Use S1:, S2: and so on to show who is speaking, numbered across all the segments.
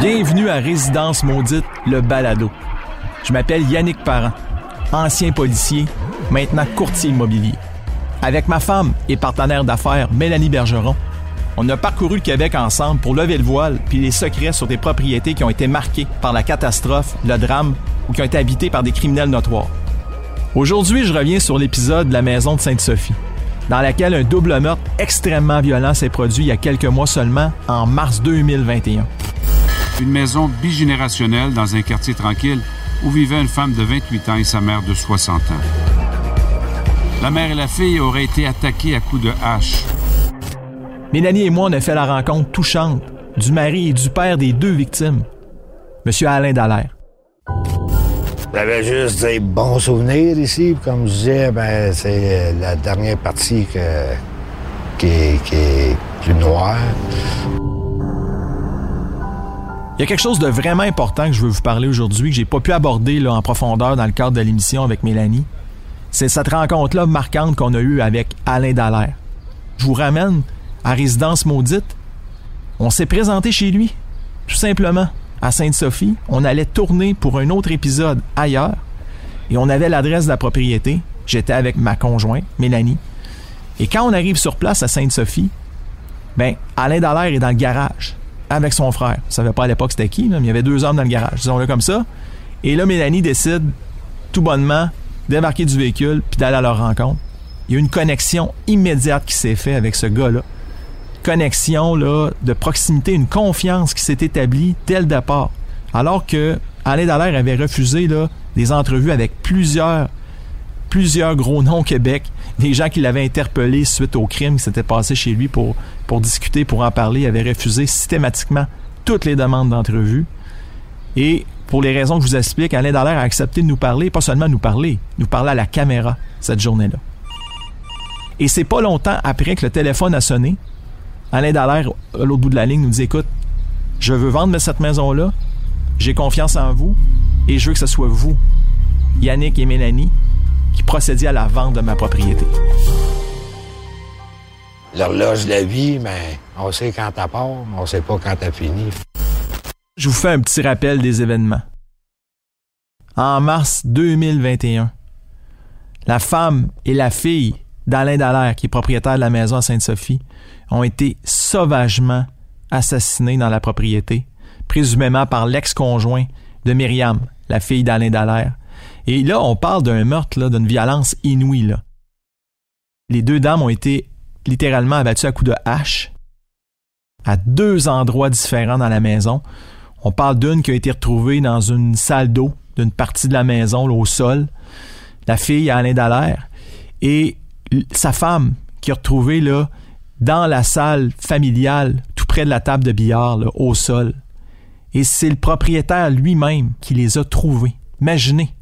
S1: Bienvenue à Résidence Maudite, le balado. Je m'appelle Yannick Parent, ancien policier, maintenant courtier immobilier. Avec ma femme et partenaire d'affaires Mélanie Bergeron, on a parcouru le Québec ensemble pour lever le voile puis les secrets sur des propriétés qui ont été marquées par la catastrophe, le drame ou qui ont été habitées par des criminels notoires. Aujourd'hui, je reviens sur l'épisode de la maison de Sainte-Sophie, dans laquelle un double meurtre extrêmement violent s'est produit il y a quelques mois seulement, en mars 2021.
S2: Une maison bigénérationnelle dans un quartier tranquille où vivait une femme de 28 ans et sa mère de 60 ans. La mère et la fille auraient été attaquées à coups de hache.
S1: Mélanie et moi, on a fait la rencontre touchante du mari et du père des deux victimes, M. Alain Dallaire.
S3: J'avais juste des bons souvenirs ici. Comme je disais, ben, c'est la dernière partie qui, est plus noire.
S1: Il y a quelque chose de vraiment important que je veux vous parler aujourd'hui, que j'ai pas pu aborder en profondeur dans le cadre de l'émission avec Mélanie. C'est cette rencontre-là marquante qu'on a eue avec Alain Dallaire. Je vous ramène à Résidence Maudite. On s'est présenté chez lui, tout simplement, à Sainte-Sophie. On allait tourner pour un autre épisode ailleurs et on avait l'adresse de la propriété. J'étais avec ma conjointe, Mélanie. Et quand on arrive sur place à Sainte-Sophie, ben, Alain Dallaire est dans le garage avec son frère. Je savais pas à l'époque c'était qui, mais il y avait deux hommes dans le garage, disons-le comme ça. Et là, Mélanie décide tout bonnement débarquer du véhicule puis d'aller à leur rencontre. Il y a une connexion immédiate qui s'est faite avec ce gars-là. Connexion là, de proximité, une confiance qui s'est établie dès le départ. Alors que Alain Dallaire avait refusé là, des entrevues avec plusieurs, plusieurs gros noms au Québec, des gens qui l'avaient interpellé suite au crime qui s'était passé chez lui pour, discuter, pour en parler, il avait refusé systématiquement toutes les demandes d'entrevue. Et pour les raisons que je vous explique, Alain Dallaire a accepté de nous parler, pas seulement nous parler, nous parler à la caméra cette journée-là. Et c'est pas longtemps après que le téléphone a sonné, Alain Dallaire, à l'autre bout de la ligne, nous dit Écoute, je veux vendre cette maison-là, j'ai confiance en vous, et je veux que ce soit vous, Yannick et Mélanie, qui procédiez à la vente de ma propriété.
S3: L'horloge de la vie, mais on sait quand t'as part, mais on sait pas quand t'as fini.
S1: Je vous fais un petit rappel des événements. En mars 2021, la femme et la fille d'Alain Dallaire, qui est propriétaire de la maison à Sainte-Sophie, ont été sauvagement assassinés dans la propriété, présumément par l'ex-conjoint de Myriam, la fille d'Alain Dallaire. Et là, on parle d'un meurtre, d'une violence inouïe. Les deux dames ont été littéralement abattues à coups de hache à deux endroits différents dans la maison. On parle d'une qui a été retrouvée dans une salle d'eau d'une partie de la maison, au sol. La fille, Alain Dallaire. Et sa femme, qui est retrouvée là, dans la salle familiale, tout près de la table de billard, au sol. Et c'est le propriétaire lui-même qui les a trouvés. Imaginez.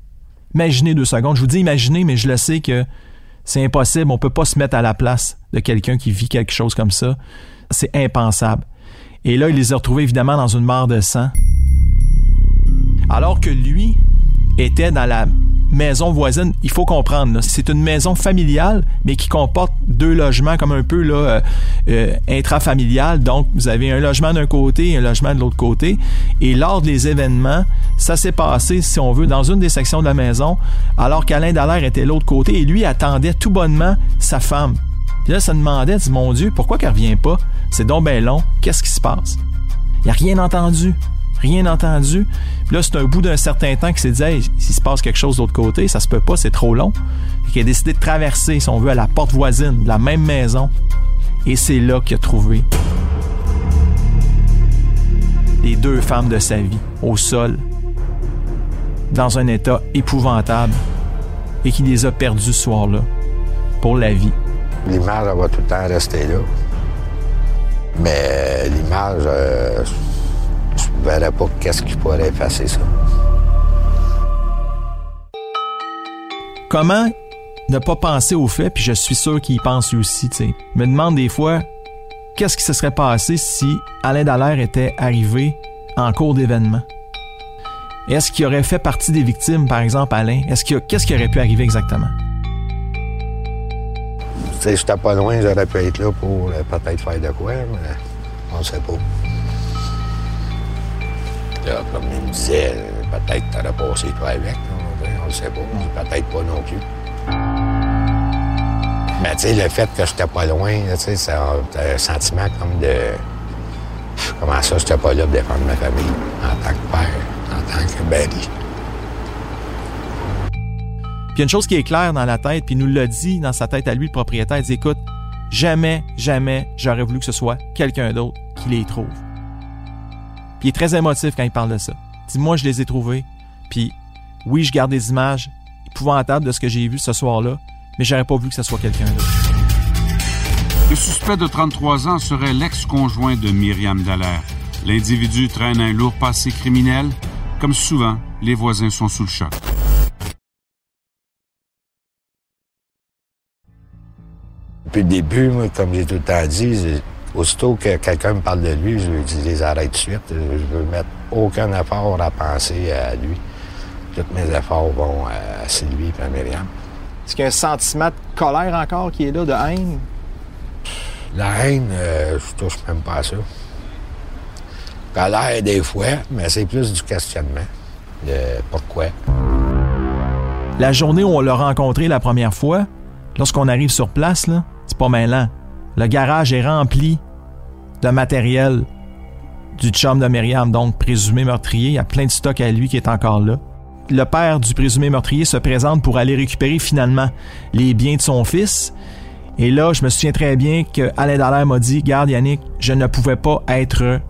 S1: Imaginez deux secondes. Je vous dis imaginez, mais je le sais que c'est impossible. On ne peut pas se mettre à la place de quelqu'un qui vit quelque chose comme ça. C'est impensable. Et là, il les a retrouvés évidemment dans une mare de sang. Alors que lui était dans la maison voisine, il faut comprendre, c'est une maison familiale, mais qui comporte deux logements comme un peu là, euh, euh, intrafamilial. Donc, vous avez un logement d'un côté et un logement de l'autre côté. Et lors des événements, ça s'est passé, si on veut, dans une des sections de la maison, alors qu'Alain Dallaire était de l'autre côté et lui attendait tout bonnement sa femme. Puis là, ça demandait, dit, mon Dieu, pourquoi qu'elle revient pas? C'est donc bien long. Qu'est-ce qui se passe? Il n'y a rien entendu. Rien entendu. Puis là, c'est un bout d'un certain temps qu'il s'est dit, hey, s'il se passe quelque chose de l'autre côté, ça se peut pas, c'est trop long. Il a décidé de traverser, si on veut, à la porte voisine de la même maison. Et c'est là qu'il a trouvé les deux femmes de sa vie au sol, dans un état épouvantable, et qu'il les a perdues ce soir-là, pour la vie.
S3: L'image, elle va tout le temps rester là. Mais l'image, euh, ne verrais pas qu'est-ce qui pourrait effacer ça?
S1: Comment ne pas penser au fait, puis je suis sûr qu'il y pense aussi, tu sais. me demande des fois, qu'est-ce qui se serait passé si Alain Dallaire était arrivé en cours d'événement? Est-ce qu'il aurait fait partie des victimes, par exemple, Alain? Est-ce qu'est-ce qui aurait pu arriver exactement?
S3: Si j'étais pas loin, j'aurais pu être là pour euh, peut-être faire de quoi, mais on ne sait pas. Comme il me disait, peut-être t'aurais passé toi avec. On ne sait pas. Peut-être pas non plus. Mais tu sais, le fait que j'étais pas loin, tu sais, un sentiment comme de. Comment ça, j'étais pas là pour défendre ma famille en tant que père, en tant que Barry.
S1: Puis une chose qui est claire dans la tête, puis il nous l'a dit dans sa tête à lui, le propriétaire, il dit écoute, jamais, jamais j'aurais voulu que ce soit quelqu'un d'autre qui les trouve. Puis il est très émotif quand il parle de ça. Il dit moi je les ai trouvés, puis oui, je garde des images épouvantables de ce que j'ai vu ce soir-là, mais j'aurais pas voulu que ce soit quelqu'un d'autre.
S2: Le suspect de 33 ans serait l'ex-conjoint de Myriam Dallaire. L'individu traîne un lourd passé criminel. Comme souvent, les voisins sont sous le choc.
S3: Depuis le début, moi, comme j'ai tout le temps dit, aussitôt que quelqu'un me parle de lui, je lui dis les arrête de suite. Je veux mettre aucun effort à penser à lui. Tous mes efforts vont à Sylvie et à Myriam.
S1: Est-ce qu'il y a un sentiment de colère encore qui est là, de haine?
S3: La haine, euh, je touche même pas à ça. Colère des fois, mais c'est plus du questionnement de pourquoi.
S1: La journée où on l'a rencontré la première fois, lorsqu'on arrive sur place, là, c'est pas mêlant. Le garage est rempli de matériel du chum de Myriam, donc présumé meurtrier. Il y a plein de stock à lui qui est encore là. Le père du présumé meurtrier se présente pour aller récupérer finalement les biens de son fils. Et là, je me souviens très bien que Alain Dallaire m'a dit Garde Yannick, je ne pouvais pas être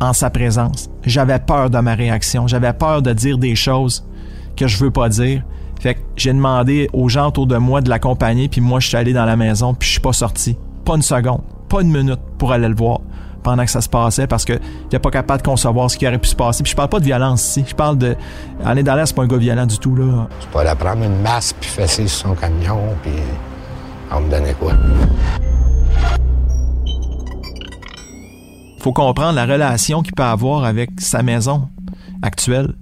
S1: en sa présence. J'avais peur de ma réaction. J'avais peur de dire des choses que je veux pas dire. Fait que j'ai demandé aux gens autour de moi de l'accompagner, puis moi, je suis allé dans la maison, puis je suis pas sorti. Pas une seconde, pas une minute pour aller le voir pendant que ça se passait parce que n'était pas capable de concevoir ce qui aurait pu se passer. Puis je parle pas de violence ici. Je parle de. Alain Dallaire, c'est pas un gars violent du tout, là.
S3: Je peux aller prendre une masse puis fesser sur son camion, puis on me donnait quoi?
S1: Faut comprendre la relation qu'il peut avoir avec sa maison actuelle.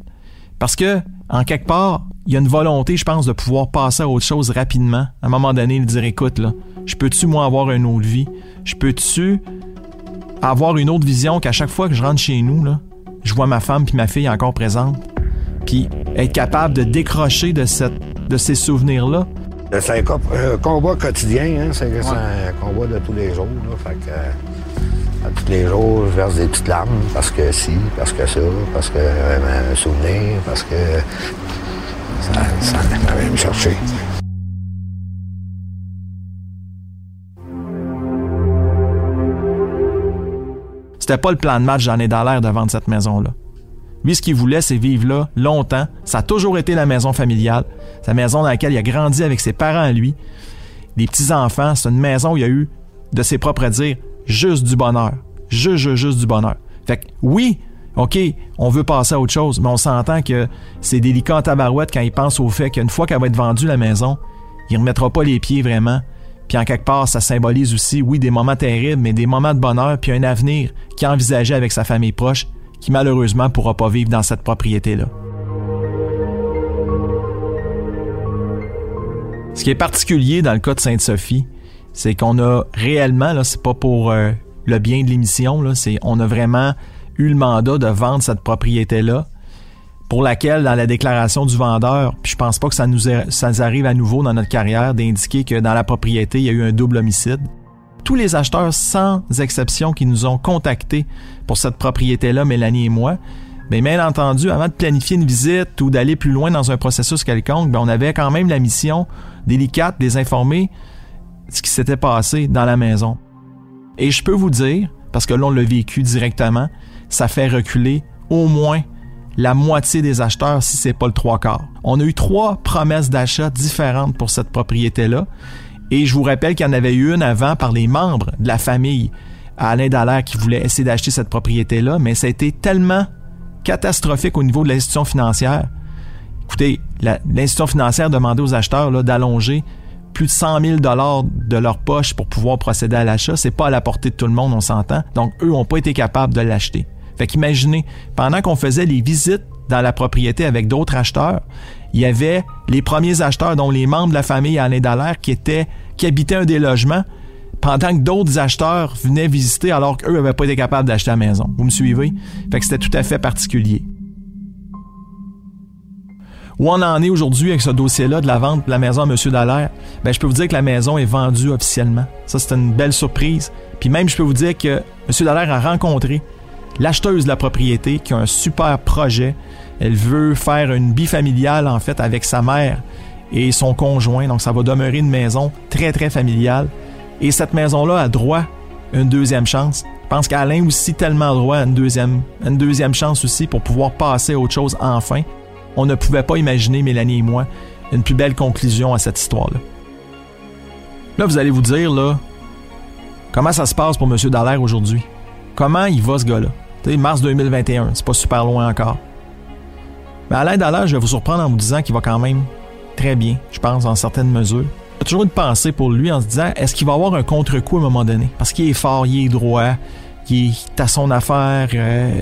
S1: Parce que, en quelque part, il y a une volonté, je pense, de pouvoir passer à autre chose rapidement. À un moment donné, il dire écoute, là, je peux-tu, moi, avoir une autre vie? Je peux-tu avoir une autre vision qu'à chaque fois que je rentre chez nous, là, je vois ma femme puis ma fille encore présente? Puis être capable de décrocher de, cette, de ces souvenirs-là?
S3: C'est un, combat quotidien, hein? c'est un combat de tous les jours. Là, fait que, euh, tous les jours, je verse des petites larmes parce que si, parce que ça, parce que euh, un souvenir, parce que ça.
S1: C'était pas le plan de match ai dans l'air de vendre cette maison-là. Lui, ce qu'il voulait, c'est vivre là longtemps. Ça a toujours été la maison familiale. Sa maison dans laquelle il a grandi avec ses parents lui. Les petits-enfants, c'est une maison où il a eu, de ses propres dires, juste du bonheur. Juste, juste, juste du bonheur. Fait que oui, OK, on veut passer à autre chose, mais on s'entend que c'est délicat en tabarouette quand il pense au fait qu'une fois qu'elle va être vendue, la maison, il ne remettra pas les pieds vraiment. Puis en quelque part, ça symbolise aussi, oui, des moments terribles, mais des moments de bonheur, puis un avenir qu'il envisageait avec sa famille proche, qui malheureusement pourra pas vivre dans cette propriété-là. Ce qui est particulier dans le cas de Sainte-Sophie, c'est qu'on a réellement, là, c'est pas pour euh, le bien de l'émission, là, c'est on a vraiment eu le mandat de vendre cette propriété-là, pour laquelle, dans la déclaration du vendeur, puis je pense pas que ça nous, ça arrive à nouveau dans notre carrière d'indiquer que dans la propriété, il y a eu un double homicide. Tous les acheteurs, sans exception, qui nous ont contactés pour cette propriété-là, Mélanie et moi, bien, bien entendu, avant de planifier une visite ou d'aller plus loin dans un processus quelconque, bien, on avait quand même la mission délicate de les informer ce qui s'était passé dans la maison. Et je peux vous dire, parce que là, on l'a vécu directement, ça fait reculer au moins la moitié des acheteurs si c'est pas le trois quarts. On a eu trois promesses d'achat différentes pour cette propriété-là. Et je vous rappelle qu'il y en avait eu une avant par les membres de la famille Alain Dallaire qui voulait essayer d'acheter cette propriété-là, mais ça a été tellement catastrophique au niveau de l'institution financière. Écoutez, l'institution financière demandait aux acheteurs d'allonger plus de 100 000 dollars de leur poche pour pouvoir procéder à l'achat. C'est pas à la portée de tout le monde, on s'entend. Donc, eux n'ont pas été capables de l'acheter. Fait qu'imaginez, pendant qu'on faisait les visites dans la propriété avec d'autres acheteurs, il y avait les premiers acheteurs, dont les membres de la famille Alain Dallaire, qui étaient, qui habitaient un des logements, pendant que d'autres acheteurs venaient visiter alors qu'eux n'avaient pas été capables d'acheter la maison. Vous me suivez? Fait que c'était tout à fait particulier. Où on en est aujourd'hui avec ce dossier-là de la vente de la maison à M. Dallaire, ben, je peux vous dire que la maison est vendue officiellement. Ça, c'est une belle surprise. Puis même, je peux vous dire que M. Dallaire a rencontré l'acheteuse de la propriété qui a un super projet. Elle veut faire une bifamiliale, en fait, avec sa mère et son conjoint. Donc, ça va demeurer une maison très, très familiale. Et cette maison-là a droit à une deuxième chance. Je pense qu'Alain aussi tellement droit à une deuxième, une deuxième chance aussi pour pouvoir passer à autre chose enfin. On ne pouvait pas imaginer, Mélanie et moi, une plus belle conclusion à cette histoire-là. Là, vous allez vous dire, là, comment ça se passe pour M. Dallaire aujourd'hui? Comment il va, ce gars-là? Mars 2021, c'est pas super loin encore. Mais Alain Dallaire, je vais vous surprendre en vous disant qu'il va quand même très bien, je pense, en certaines mesures. J'ai toujours une pensée pour lui en se disant est-ce qu'il va avoir un contre-coup à un moment donné? Parce qu'il est fort, il est droit, il est à son affaire, euh,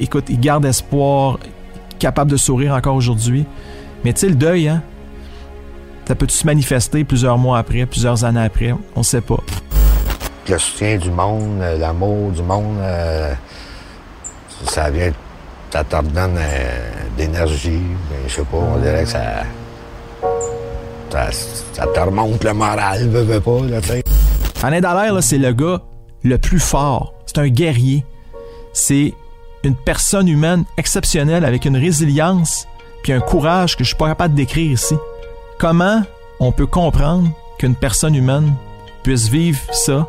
S1: écoute, il garde espoir, capable de sourire encore aujourd'hui. Mais tu sais, le deuil, hein, ça peut se manifester plusieurs mois après, plusieurs années après, on sait pas.
S3: Le soutien du monde, euh, l'amour du monde, euh, ça vient, ça te redonne d'énergie. Ben, je sais pas, on dirait que ça ça, te remonte le moral, veux, veux pas, là,
S1: Alain Dallaire, c'est le gars le plus fort. C'est un guerrier. C'est une personne humaine exceptionnelle avec une résilience puis un courage que je suis pas capable de décrire ici. Comment on peut comprendre qu'une personne humaine puisse vivre ça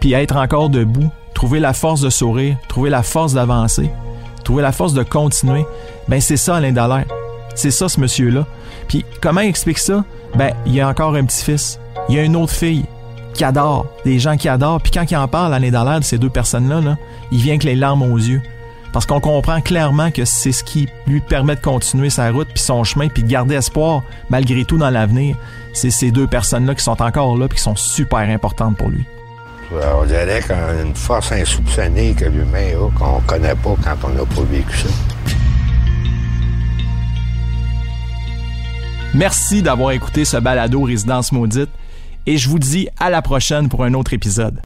S1: puis être encore debout, trouver la force de sourire, trouver la force d'avancer, trouver la force de continuer? Ben c'est ça Alain Dallaire. C'est ça ce monsieur-là. Puis comment il explique ça? Ben, il y a encore un petit-fils. Il y a une autre fille qui adore, des gens qui adorent. Puis quand il en parle, l'année dans de ces deux personnes-là, là, il vient avec les larmes aux yeux. Parce qu'on comprend clairement que c'est ce qui lui permet de continuer sa route, puis son chemin, puis de garder espoir malgré tout dans l'avenir. C'est ces deux personnes-là qui sont encore là, puis qui sont super importantes pour lui.
S3: On dirait qu'il a une force insoupçonnée que l'humain a, qu'on connaît pas quand on n'a pas vécu ça.
S1: Merci d'avoir écouté ce balado Résidence Maudite et je vous dis à la prochaine pour un autre épisode.